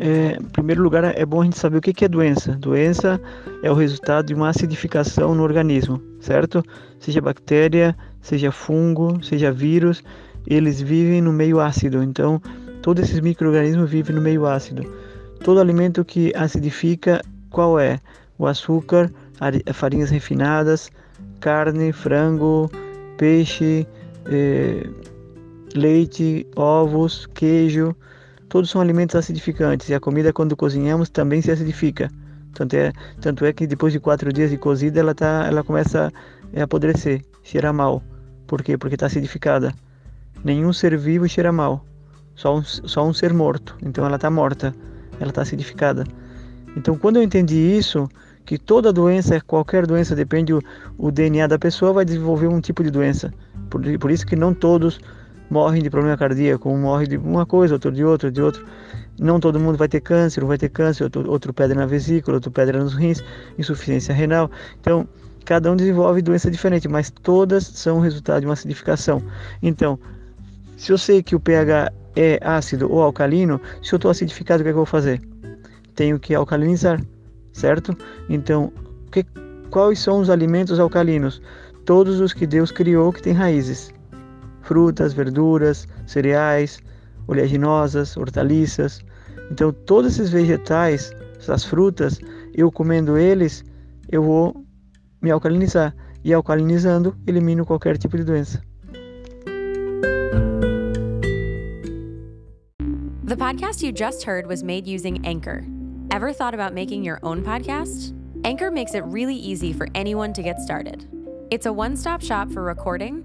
é, em primeiro lugar, é bom a gente saber o que é doença. Doença é o resultado de uma acidificação no organismo, certo? Seja bactéria, seja fungo, seja vírus, eles vivem no meio ácido. Então, todos esses micro-organismos vivem no meio ácido. Todo alimento que acidifica, qual é? O açúcar, farinhas refinadas, carne, frango, peixe, eh, leite, ovos, queijo, todos são alimentos acidificantes e a comida quando cozinhamos também se acidifica. Tanto é, tanto é que depois de quatro dias de cozida ela, tá, ela começa a apodrecer, cheira mal. Por quê? Porque está acidificada. Nenhum ser vivo cheira mal, só um, só um ser morto. Então ela está morta, ela está acidificada. Então quando eu entendi isso, que toda doença, qualquer doença, depende o, o DNA da pessoa, vai desenvolver um tipo de doença. Por, por isso que não todos morrem de problema cardíaco, um morre de uma coisa, outro de outra, de outro. Não todo mundo vai ter câncer, um vai ter câncer, outro, outro pedra na vesícula, outro pedra nos rins, insuficiência renal. Então, cada um desenvolve doença diferente, mas todas são resultado de uma acidificação. Então, se eu sei que o pH é ácido ou alcalino, se eu estou acidificado, o que, é que eu vou fazer? Tenho que alcalinizar, certo? Então, que, quais são os alimentos alcalinos? Todos os que Deus criou que têm raízes frutas, verduras, cereais, oleaginosas, hortaliças. Então, todos esses vegetais, essas frutas, eu comendo eles, eu vou me alcalinizar. E alcalinizando, elimino qualquer tipo de doença. The podcast you just heard was made using Anchor. Ever thought about making your own podcast? Anchor makes it really easy for anyone to get started. It's a one stop shop for recording,